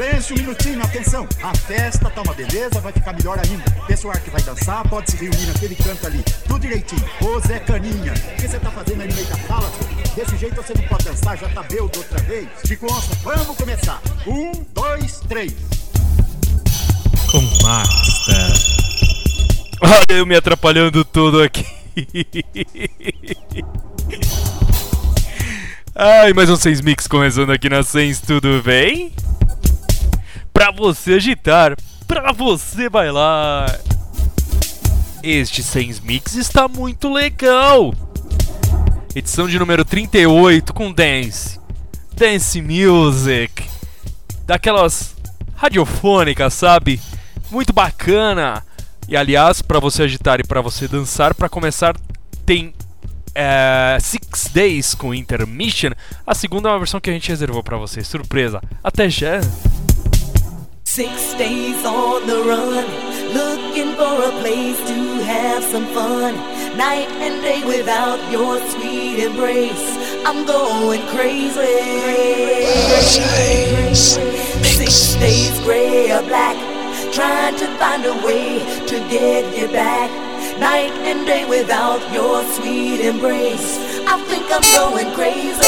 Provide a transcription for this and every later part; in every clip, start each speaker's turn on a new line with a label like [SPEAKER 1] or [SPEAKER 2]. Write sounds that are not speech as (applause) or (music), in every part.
[SPEAKER 1] Silêncio, um minutinho, atenção. A festa tá uma beleza, vai ficar melhor ainda. Pessoal que vai dançar pode se reunir naquele canto ali. Tudo direitinho. Ô Zé Caninha, o que você tá fazendo aí no meio da sala? Desse jeito você não pode dançar, já tá bêbado outra vez. Chico Onça, vamos começar. Um, dois, três.
[SPEAKER 2] Com Master. Olha eu me atrapalhando tudo aqui. (laughs) Ai, mais um 6 Mix começando aqui na Sens, tudo bem? Pra você agitar, pra você bailar. Este 6 Mix está muito legal. Edição de número 38 com dance. Dance music. Daquelas radiofônicas, sabe? Muito bacana. E aliás, para você agitar e para você dançar, para começar tem é, Six Days com Intermission. A segunda é uma versão que a gente reservou para você. Surpresa. Até já.
[SPEAKER 3] Six days on the run, looking for a place to have some fun. Night and day without your sweet embrace, I'm going crazy. Six days gray or black, trying to find a way to get you back. Night and day without your sweet embrace, I think I'm going crazy.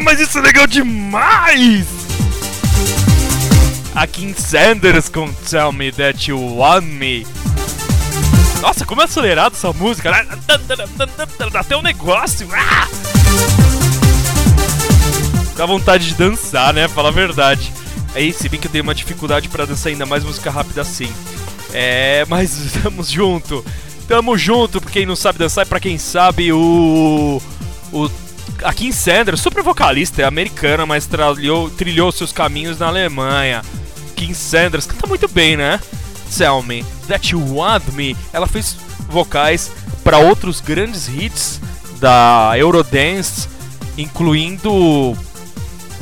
[SPEAKER 2] Mas isso é legal demais! A Kim Sanders com Tell Me That You Want Me. Nossa, como é acelerado essa música, né? Dá até um negócio. Ah! Dá vontade de dançar, né? Fala a verdade. Aí, se bem que eu tenho uma dificuldade pra dançar ainda mais música rápida assim. É, mas (laughs) tamo junto. Tamo junto, pra quem não sabe dançar e pra quem sabe, o. O. A Kim Sanders, super vocalista, é americana, mas trilhou, trilhou seus caminhos na Alemanha. Kim Sanders canta muito bem, né? Tell Me That You Want Me. Ela fez vocais para outros grandes hits da Eurodance, incluindo.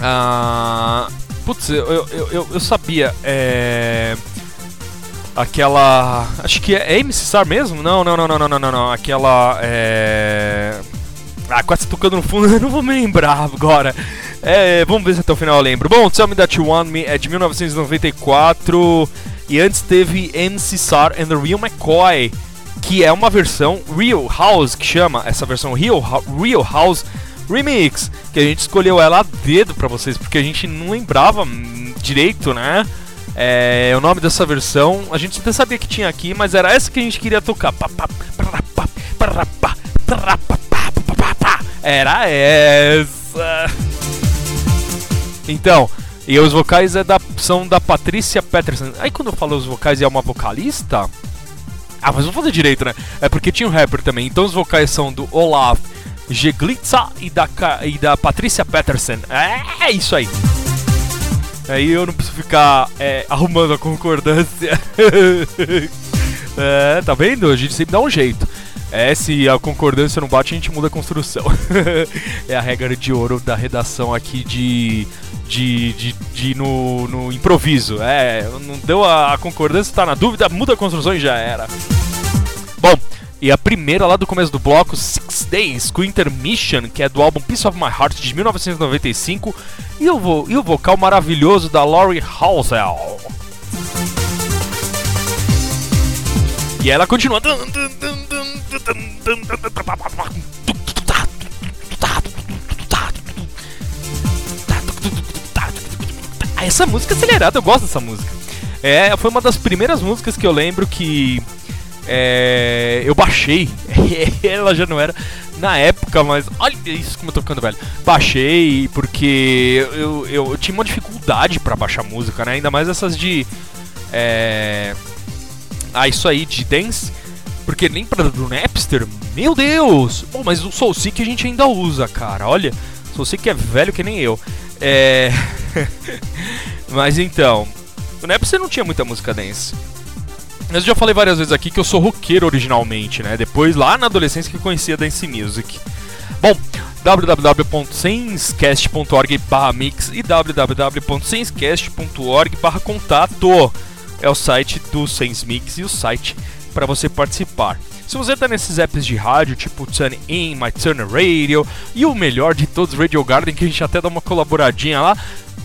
[SPEAKER 2] Ah, putz, eu, eu, eu, eu sabia. É, aquela. Acho que é, é MC Star mesmo? Não, não, não, não, não, não, não. Aquela. É. Ah, quase tocando no fundo, (laughs) eu não vou me lembrar agora. É, vamos ver se até o final eu lembro. Bom, Tell Me That You Want Me é de 1994 e antes teve MC Sar and the Real McCoy, que é uma versão Real House, que chama essa versão Real, Real House Remix, que a gente escolheu ela a dedo pra vocês, porque a gente não lembrava direito, né? É, o nome dessa versão, a gente até sabia que tinha aqui, mas era essa que a gente queria tocar. Era essa. Então, e os vocais é da, são da Patrícia Peterson. Aí quando eu falo os vocais é uma vocalista. Ah, mas vamos fazer direito, né? É porque tinha um rapper também. Então os vocais são do Olaf Jeglitza e da, e da Patrícia Peterson. É, é isso aí. Aí eu não preciso ficar é, arrumando a concordância. (laughs) é, tá vendo? A gente sempre dá um jeito. É, se a concordância não bate, a gente muda a construção. (laughs) é a regra de ouro da redação aqui de. de. de, de no, no, improviso. É, não deu a, a concordância, tá na dúvida, muda a construção e já era. Bom, e a primeira lá do começo do bloco, Six Days, com Intermission, que é do álbum Piece of My Heart de 1995, e o, e o vocal maravilhoso da Laurie Halsell. E ela continua. Essa música é acelerada, eu gosto dessa música. É, foi uma das primeiras músicas que eu lembro que é, eu baixei. (laughs) Ela já não era na época, mas olha isso como eu tô ficando velho. Baixei porque eu, eu, eu tinha uma dificuldade para baixar música, né? Ainda mais essas de. É... Ah, isso aí de dance. Porque nem pra do Napster, meu Deus! Bom, mas o SoulSeek a gente ainda usa, cara. Olha, SoulSeek é velho que nem eu. É. (laughs) mas então, o Napster não tinha muita música dance. Mas eu já falei várias vezes aqui que eu sou roqueiro originalmente, né? Depois, lá na adolescência, que conhecia Dance Music. Bom, www.senscast.org mix e www.senscast.org contato é o site do Sense Mix e o site para você participar. Se você tá nesses apps de rádio, tipo Turn In, My Turn Radio e o melhor de todos, Radio Garden, que a gente até dá uma colaboradinha lá,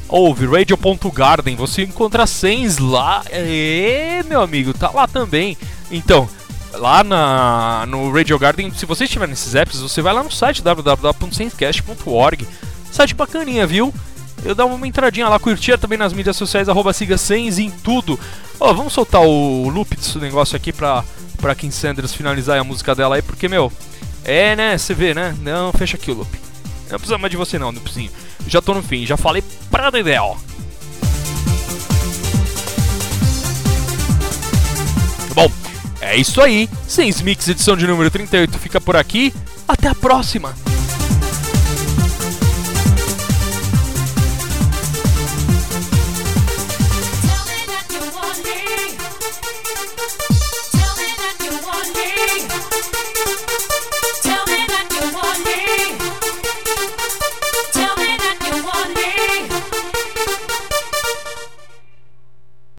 [SPEAKER 2] ouve radio.garden, você encontra Sens lá. E meu amigo, tá lá também. Então, lá na, no Radio Garden, se você estiver nesses apps, você vai lá no site www.senscast.org. Site bacaninha, viu? Eu dava uma entradinha lá, curtia também nas mídias sociais, arroba siga Sens em tudo. Ó, vamos soltar o loop desse negócio aqui pra, pra Kim Sanders finalizar a música dela aí, porque, meu, é, né, você vê, né? Não, fecha aqui o loop. Não precisa mais de você não, Nupzinho. Já tô no fim, já falei pra Dedéu. Bom, é isso aí. Sense Mix edição de número 38 fica por aqui. Até a próxima.